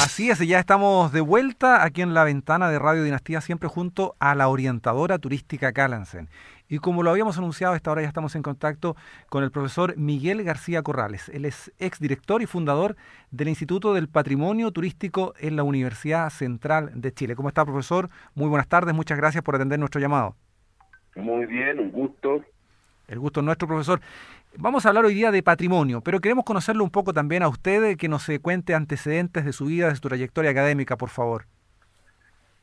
Así es, ya estamos de vuelta aquí en la ventana de Radio Dinastía, siempre junto a la orientadora turística Calansen. Y como lo habíamos anunciado, a esta hora ya estamos en contacto con el profesor Miguel García Corrales. Él es exdirector y fundador del Instituto del Patrimonio Turístico en la Universidad Central de Chile. ¿Cómo está, profesor? Muy buenas tardes, muchas gracias por atender nuestro llamado. Muy bien, un gusto. El gusto es nuestro, profesor. Vamos a hablar hoy día de patrimonio, pero queremos conocerlo un poco también a usted, que nos cuente antecedentes de su vida, de su trayectoria académica, por favor.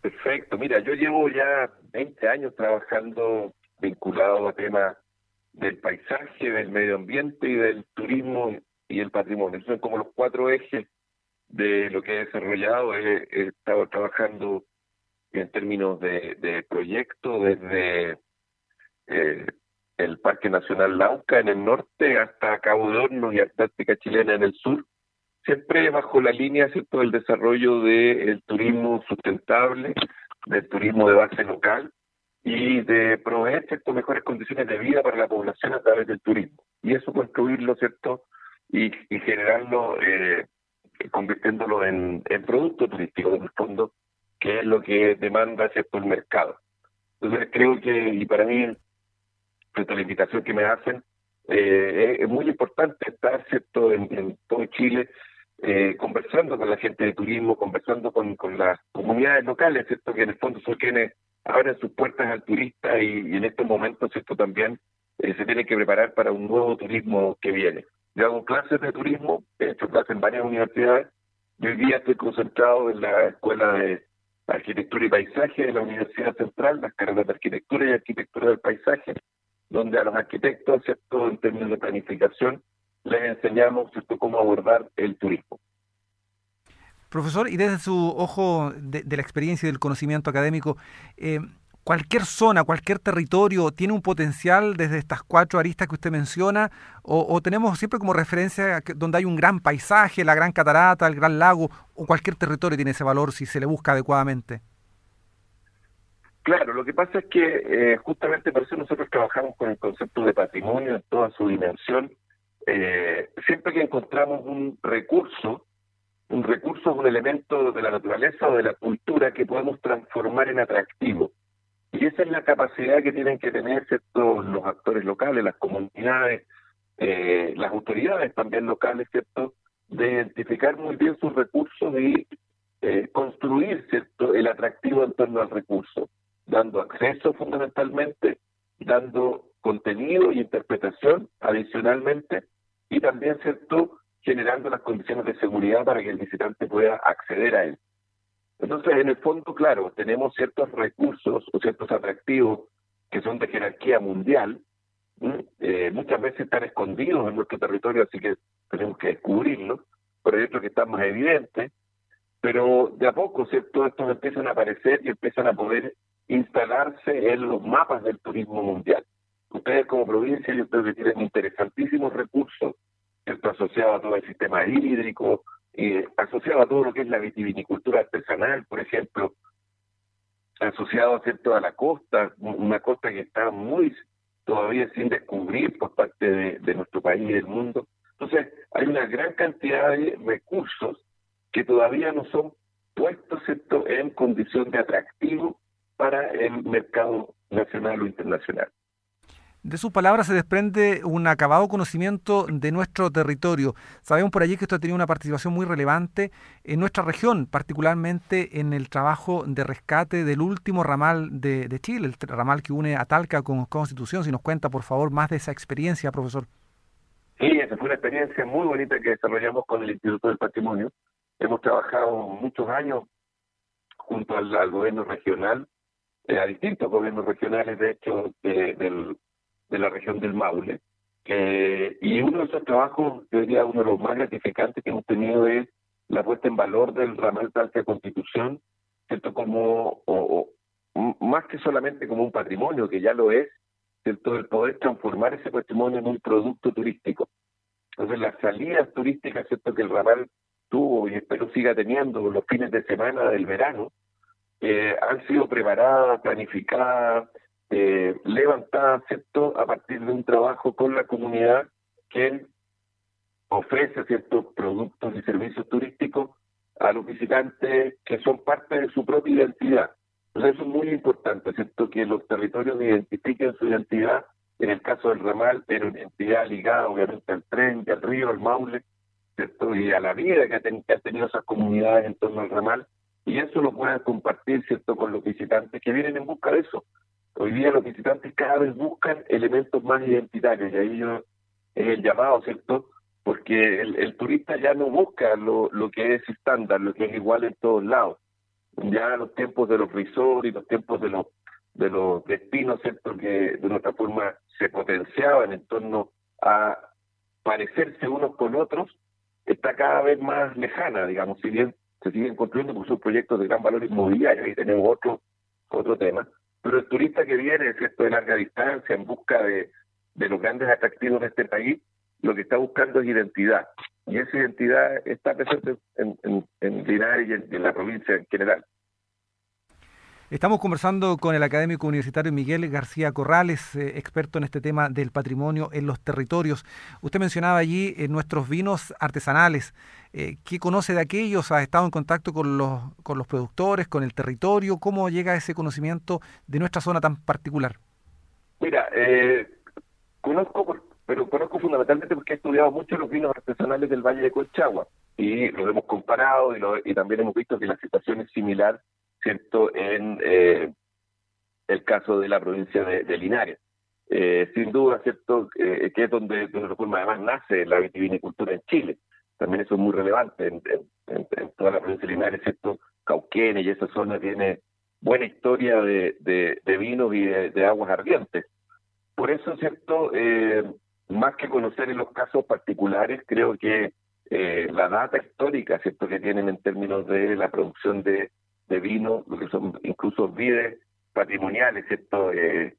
Perfecto, mira, yo llevo ya 20 años trabajando vinculado a temas del paisaje, del medio ambiente y del turismo y el patrimonio. son como los cuatro ejes de lo que he desarrollado. He, estado trabajando en términos de, de proyectos desde eh, el Parque Nacional Lauca en el norte hasta Cabo de y Antártica Chilena en el sur, siempre bajo la línea ¿cierto? del desarrollo del turismo sustentable, del turismo de base local y de proveer ¿cierto? mejores condiciones de vida para la población a través del turismo. Y eso construirlo, ¿cierto? Y, y generarlo, eh, convirtiéndolo en, en producto turístico, en el fondo, que es lo que demanda, ¿cierto?, el mercado. Entonces creo que, y para mí frente a la invitación que me hacen, eh, es muy importante estar cierto en, todo Chile eh, conversando con la gente de turismo, conversando con, con las comunidades locales, cierto que en el fondo son quienes abren sus puertas al turista y, en estos momentos cierto también eh, se tiene que preparar para un nuevo turismo que viene. Yo hago clases de turismo, he hecho clases en varias universidades, y hoy día estoy concentrado en la Escuela de Arquitectura y Paisaje de la Universidad Central, las carreras de Arquitectura y Arquitectura del Paisaje, donde a los arquitectos, ¿cierto? en términos de planificación, les enseñamos cómo abordar el turismo. Profesor, y desde su ojo de, la experiencia y del conocimiento académico, eh, ¿cualquier zona, cualquier territorio tiene un potencial desde estas cuatro aristas que usted menciona? ¿O, tenemos siempre como referencia donde hay un gran paisaje, la gran catarata, el gran lago, o cualquier territorio tiene ese valor si se le busca adecuadamente? Claro, lo que pasa es que eh, justamente por eso nosotros trabajamos con el concepto de patrimonio en toda su dimensión. Eh, siempre que encontramos un recurso, un recurso es un elemento de la naturaleza o de la cultura que podemos transformar en atractivo. Y esa es la capacidad que tienen que tener los actores locales, las comunidades, eh, las autoridades también locales, ¿cierto? De identificar muy bien sus recursos y construir, ¿cierto? El atractivo en torno al recurso dando acceso fundamentalmente, dando contenido y interpretación adicionalmente y también, ¿cierto?, generando las condiciones de seguridad para que el visitante pueda acceder a él. Entonces, en el fondo, claro, tenemos ciertos recursos o ciertos atractivos que son de jerarquía mundial, eh, muchas veces están escondidos en nuestro territorio, así que tenemos que descubrirlos, pero hay otros que están más evidentes, pero de a poco, ¿cierto? Estos empiezan a aparecer y empiezan a poder instalarse en los mapas del turismo mundial. Ustedes como provincia yo creo que tienen interesantísimos recursos asociados a todo el sistema hídrico, y asociado a todo lo que es la vitivinicultura artesanal, por ejemplo, asociado a la costa, una costa que está muy todavía sin descubrir por parte de, nuestro país y del mundo. Entonces, hay una gran cantidad de recursos que todavía no son puestos en condición de atractivo para el mercado nacional o internacional. De sus palabras se desprende un acabado conocimiento de nuestro territorio. Sabemos por allí que esto ha tenido una participación muy relevante en nuestra región, particularmente en el trabajo de rescate del último ramal de, Chile, el ramal que une a Talca con Constitución. Si nos cuenta, por favor, más de esa experiencia, profesor. Sí, esa fue una experiencia muy bonita que desarrollamos con el Instituto del Patrimonio. Hemos trabajado muchos años junto al gobierno regional a distintos gobiernos regionales, de hecho, de, la región del Maule. y uno de esos trabajos, yo diría, uno de los más gratificantes que hemos tenido es la puesta en valor del ramal Talca Constitución, ¿cierto? Como, o, más que solamente como un patrimonio, que ya lo es, ¿cierto? El poder transformar ese patrimonio en un producto turístico. Entonces, las salidas turísticas, ¿cierto? Que el ramal tuvo y espero siga teniendo los fines de semana del verano, eh, han sido preparadas, planificadas, eh, levantadas, ¿cierto?, a partir de un trabajo con la comunidad que ofrece ciertos productos y servicios turísticos a los visitantes que son parte de su propia identidad. Entonces eso es muy importante, ¿cierto? Que los territorios identifiquen su identidad, en el caso del ramal, pero una identidad ligada obviamente al tren, al río, al Maule, ¿cierto? Y a la vida que, han tenido esas comunidades en torno al ramal, y eso lo puedan compartir, ¿cierto?, con los visitantes que vienen en busca de eso. Hoy día los visitantes cada vez buscan elementos más identitarios, y ahí yo es el llamado, ¿cierto? Porque el, turista ya no busca lo, lo que es estándar, lo que es igual en todos lados. Ya los tiempos de los resorts y los tiempos de los de los destinos, ¿cierto? Que de otra forma se potenciaban en torno a parecerse unos con otros, está cada vez más lejana, digamos, si bien se siguen construyendo porque son proyectos de gran valor inmobiliario, y tenemos otro, otro tema, pero el turista que viene, ¿cierto?, de larga distancia, en busca de, de los grandes atractivos de este país, lo que está buscando es identidad. Y esa identidad está presente en, en, en Linares y en, la provincia en general. Estamos conversando con el académico universitario Miguel García Corrales, eh, experto en este tema del patrimonio en los territorios. Usted mencionaba allí eh, nuestros vinos artesanales. Eh, ¿Qué conoce de aquellos? ¿Ha estado en contacto con los, con los productores, con el territorio? ¿Cómo llega ese conocimiento de nuestra zona tan particular? Mira, conozco, pero conozco fundamentalmente porque he estudiado mucho los vinos artesanales del Valle de Colchagua y los hemos comparado y, y también hemos visto que la situación es similar, ¿cierto?, en eh, el caso de la provincia de, Linares. Eh, sin duda, ¿cierto?, eh, que es donde, de una forma además nace la vitivinicultura en Chile. También eso es muy relevante en, toda la provincia de Linares, ¿cierto? Cauquenes y esa zona tiene buena historia de, de, vinos y de aguas ardientes. Por eso, ¿cierto? Más que conocer en los casos particulares, creo que la data histórica, ¿cierto? Que tienen en términos de la producción de, de vino, lo que son incluso vides patrimoniales, ¿cierto? Eh,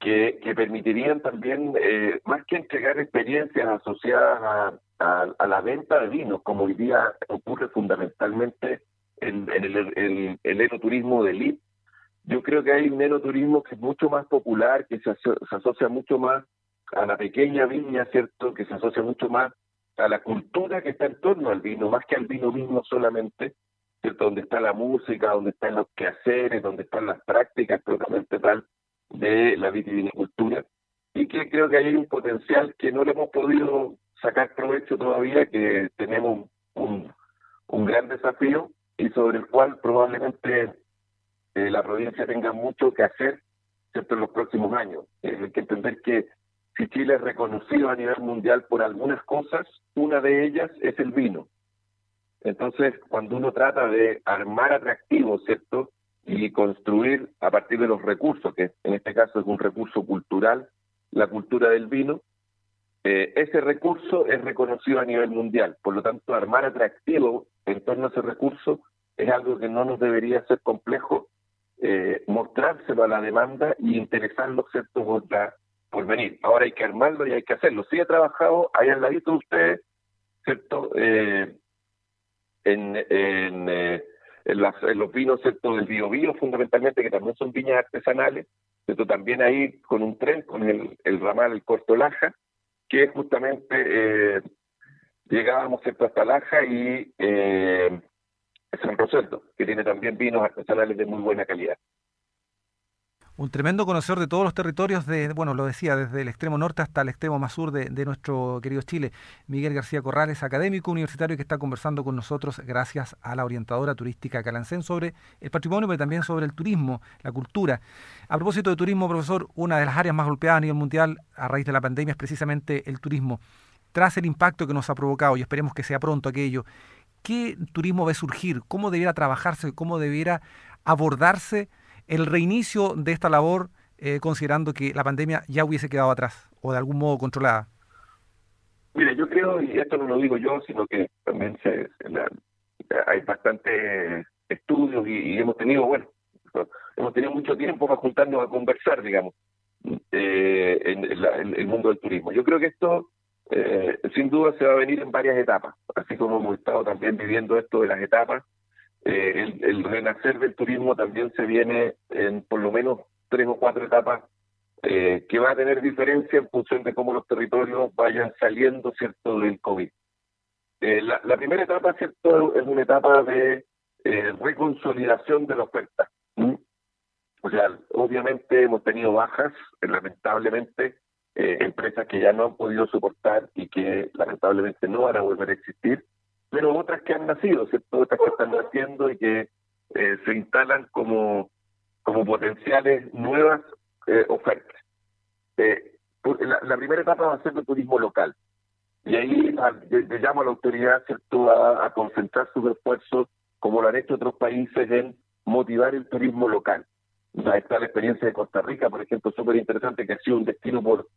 que, que, permitirían también, eh, más que entregar experiencias asociadas a, a, la venta de vinos, como hoy día ocurre fundamentalmente en, en el, el, el enoturismo de yo creo que hay un enoturismo que es mucho más popular, que se, asocia mucho más a la pequeña viña, ¿cierto? Que se asocia mucho más a la cultura que está en torno al vino, más que al vino mismo solamente, ¿cierto? Donde está la música, donde están los quehaceres, donde están las prácticas propiamente tal de la vitivinicultura. Y que creo que hay un potencial que no le hemos podido sacar provecho todavía, que tenemos un, un gran desafío y sobre el cual probablemente eh, la provincia tenga mucho que hacer en los próximos años. Eh, hay que entender que si Chile es reconocido a nivel mundial por algunas cosas, una de ellas es el vino. Entonces, cuando uno trata de armar atractivos, ¿cierto? Y construir a partir de los recursos, que en este caso es un recurso cultural, la cultura del vino, eh, ese recurso es reconocido a nivel mundial. Por lo tanto, armar atractivo en torno a ese recurso es algo que no nos debería ser complejo eh, mostrárselo a la demanda y interesarlo, ¿cierto?, por, por venir. Ahora hay que armarlo y hay que hacerlo. Sí he trabajado ahí al ladito de ustedes, ¿cierto?, eh, en, en, eh, en, los vinos, ¿cierto?, del Bio fundamentalmente, que también son viñas artesanales, ¿cierto?, también ahí con un tren, con el, el ramal, el Corto Laja, que justamente eh, llegábamos, ¿cierto?, hasta Laja y... Eh, San Rosendo, que tiene también vinos artesanales de muy buena calidad. Un tremendo conocedor de todos los territorios, de, bueno, lo decía, desde el extremo norte hasta el extremo más sur de, nuestro querido Chile. Miguel García Corrales, académico universitario que está conversando con nosotros gracias a la orientadora turística Calancén sobre el patrimonio, pero también sobre el turismo, la cultura. A propósito de turismo, profesor, una de las áreas más golpeadas a nivel mundial a raíz de la pandemia es precisamente el turismo. Tras el impacto que nos ha provocado, y esperemos que sea pronto aquello, ¿qué turismo ve surgir? ¿Cómo debiera trabajarse? ¿Cómo debiera abordarse el reinicio de esta labor eh, considerando que la pandemia ya hubiese quedado atrás o de algún modo controlada? Mire, yo creo, y esto no lo digo yo, sino que también se, hay bastantes estudios y, hemos tenido, bueno, hemos tenido mucho tiempo para juntarnos a conversar, digamos, eh, en, en, el mundo del turismo. Yo creo que esto eh, sin duda se va a venir en varias etapas, así como hemos estado también viviendo esto de las etapas. Eh, el, renacer del turismo también se viene en por lo menos tres o cuatro etapas eh, que va a tener diferencia en función de cómo los territorios vayan saliendo cierto del COVID. Eh, la, primera etapa, ¿cierto? Es una etapa de eh, reconsolidación de la oferta. O sea, obviamente hemos tenido bajas, lamentablemente, eh, empresas que ya no han podido soportar y que lamentablemente no van a volver a existir, pero otras que han nacido, ¿cierto? Otras que están naciendo y que eh, se instalan como, como potenciales nuevas eh, ofertas. La, la, primera etapa va a ser el turismo local. Y ahí le, llamo a la autoridad ¿cierto? A, a concentrar sus esfuerzos, como lo han hecho otros países, en motivar el turismo local. Ahí está la experiencia de Costa Rica, por ejemplo, súper interesante, que ha sido un destino por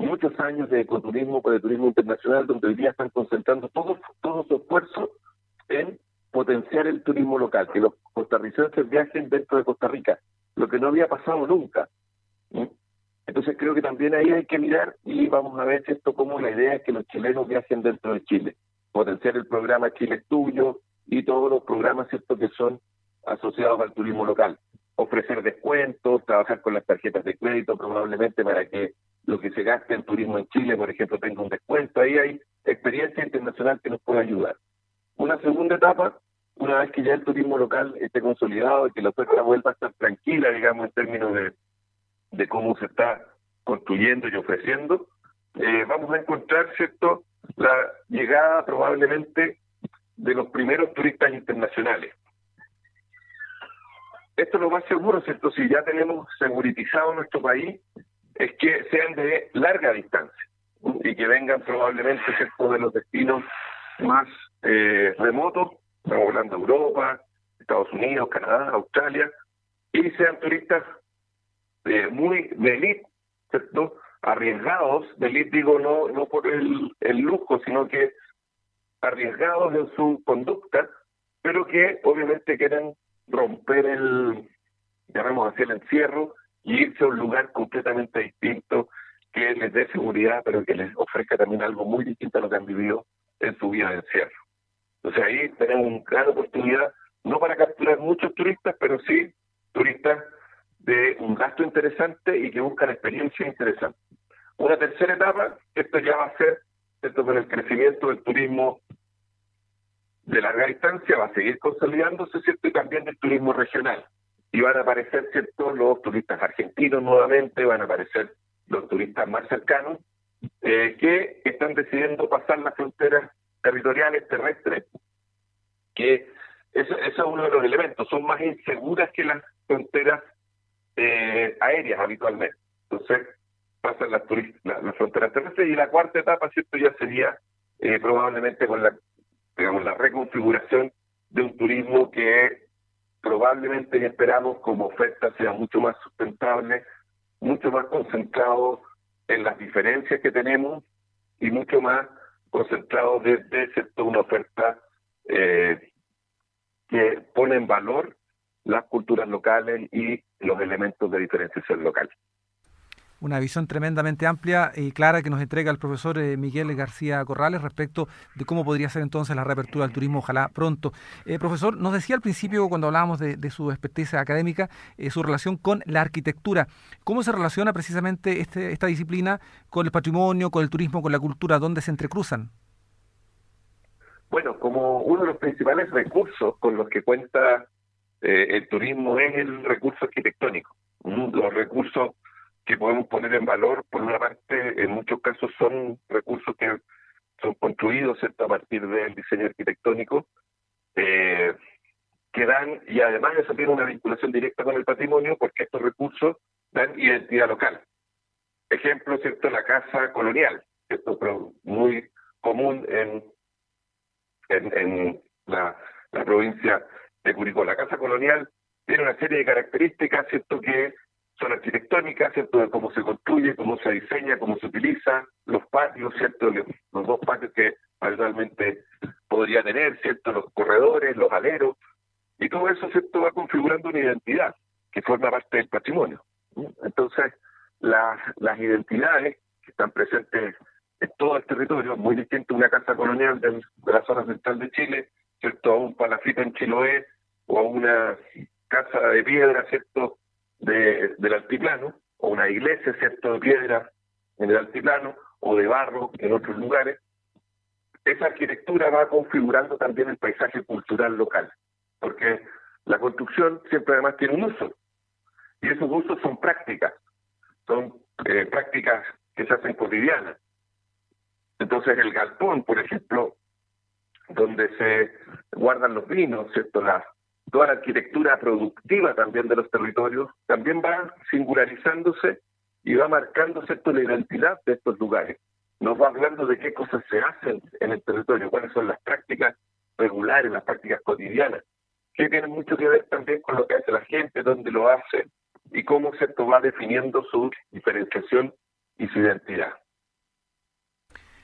muchos años de ecoturismo, por el turismo internacional, donde hoy día están concentrando todo, todo su esfuerzo en potenciar el turismo local, que los costarricenses viajen dentro de Costa Rica, lo que no había pasado nunca. Entonces creo que también ahí hay que mirar y vamos a ver esto como la idea es que los chilenos viajen dentro de Chile, potenciar el programa Chile tuyo y todos los programas cierto que son asociados al turismo local. Ofrecer descuentos, trabajar con las tarjetas de crédito probablemente para que lo que se gaste en turismo en Chile, por ejemplo, tenga un descuento. Ahí hay experiencia internacional que nos puede ayudar. Una segunda etapa, una vez que ya el turismo local esté consolidado y que la oferta vuelva a estar tranquila, digamos, en términos de, de cómo se está construyendo y ofreciendo, eh, vamos a encontrar, ¿cierto?, la llegada probablemente de los primeros turistas internacionales esto es lo más seguro, ¿cierto? Si ya tenemos seguritizado nuestro país, es que sean de larga distancia y que vengan probablemente, de los destinos más eh, remotos, estamos hablando de Europa, Estados Unidos, Canadá, Australia, y sean turistas eh, muy de ¿cierto? Arriesgados, de digo no, no por el, el lujo, sino que arriesgados en su conducta, pero que obviamente quieren romper el, llamemos así, el encierro y irse a un lugar completamente distinto que les dé seguridad, pero que les ofrezca también algo muy distinto a lo que han vivido en su vida de encierro. Entonces ahí tenemos una gran oportunidad, no para capturar muchos turistas, pero sí turistas de un gasto interesante y que buscan experiencia interesante. Una tercera etapa, esto ya va a ser, esto con el crecimiento del turismo de larga distancia va a seguir consolidándose, ¿cierto? Y también del turismo regional. Y van a aparecer, ¿cierto? Los turistas argentinos nuevamente, van a aparecer los turistas más cercanos, eh, que están decidiendo pasar las fronteras territoriales terrestres, que eso, es uno de los elementos, son más inseguras que las fronteras eh, aéreas habitualmente. Entonces, pasan las, las fronteras terrestres y la cuarta etapa, ¿cierto? Ya sería eh, probablemente con la digamos, la reconfiguración de un turismo que probablemente esperamos como oferta sea mucho más sustentable, mucho más concentrado en las diferencias que tenemos y mucho más concentrado desde una oferta eh, que pone en valor las culturas locales y los elementos de diferenciación local una visión tremendamente amplia y clara que nos entrega el profesor eh, Miguel García Corrales respecto de cómo podría ser entonces la reapertura del turismo, ojalá pronto. Eh, profesor, nos decía al principio, cuando hablábamos de, su experticia académica, eh, su relación con la arquitectura. ¿Cómo se relaciona precisamente este, esta disciplina con el patrimonio, con el turismo, con la cultura? ¿Dónde se entrecruzan? Bueno, como uno de los principales recursos con los que cuenta el turismo es el recurso arquitectónico. Los recursos que podemos poner en valor, por una parte, en muchos casos son recursos que son construidos a partir del diseño arquitectónico, eh, que dan, y además eso tiene una vinculación directa con el patrimonio, porque estos recursos dan identidad local. Ejemplo, ¿cierto? La casa colonial, ¿cierto? Pero muy común en, en, en la, la provincia de Curicó. La casa colonial tiene una serie de características, ¿cierto? Que son arquitectónicas, ¿cierto? De cómo se construye, cómo se diseña, cómo se utiliza, los patios, ¿cierto? Los dos patios que actualmente podría tener, ¿cierto? Los corredores, los aleros, y todo eso, ¿cierto? Va configurando una identidad que forma parte del patrimonio. Entonces, las, las identidades que están presentes en todo el territorio, muy distinto a una casa colonial de, la zona central de Chile, ¿cierto? A un palafita en Chiloé o a una casa de piedra, ¿cierto? De, del altiplano, o una iglesia, ¿cierto?, de piedra en el altiplano, o de barro en otros lugares, esa arquitectura va configurando también el paisaje cultural local, porque la construcción siempre además tiene un uso, y esos usos son prácticas, son eh, prácticas que se hacen cotidianas. Entonces el galpón, por ejemplo, donde se guardan los vinos, ¿cierto? La, toda la arquitectura productiva también de los territorios, también va singularizándose y va marcando ¿cierto? la identidad de estos lugares. Nos va hablando de qué cosas se hacen en el territorio, cuáles son las prácticas regulares, las prácticas cotidianas, que tienen mucho que ver también con lo que hace la gente, dónde lo hace y cómo ¿cierto? va definiendo su diferenciación y su identidad.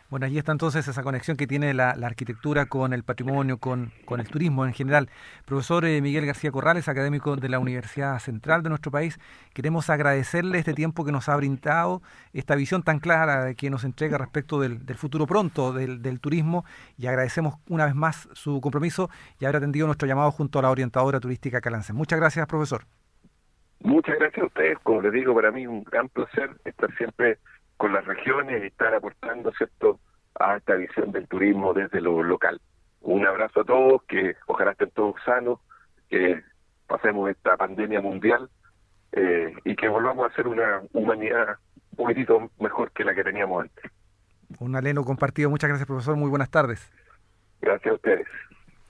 Bueno, ahí está entonces esa conexión que tiene la, arquitectura con el patrimonio, con, el turismo en general. Profesor eh, Miguel García Corrales, académico de la Universidad Central de nuestro país, queremos agradecerle este tiempo que nos ha brindado, esta visión tan clara que nos entrega respecto del, futuro pronto del, del, turismo y agradecemos una vez más su compromiso y haber atendido nuestro llamado junto a la orientadora turística Calance. Muchas gracias, profesor. Muchas gracias a ustedes. Como les digo, para mí es un gran placer estar siempre con las regiones y estar aportando cierto a esta visión del turismo desde lo local. Un abrazo a todos, que ojalá estén todos sanos, que pasemos esta pandemia mundial eh, y que volvamos a ser una humanidad un poquitito mejor que la que teníamos antes. Un aleno compartido. Muchas gracias, profesor. Muy buenas tardes. Gracias a ustedes.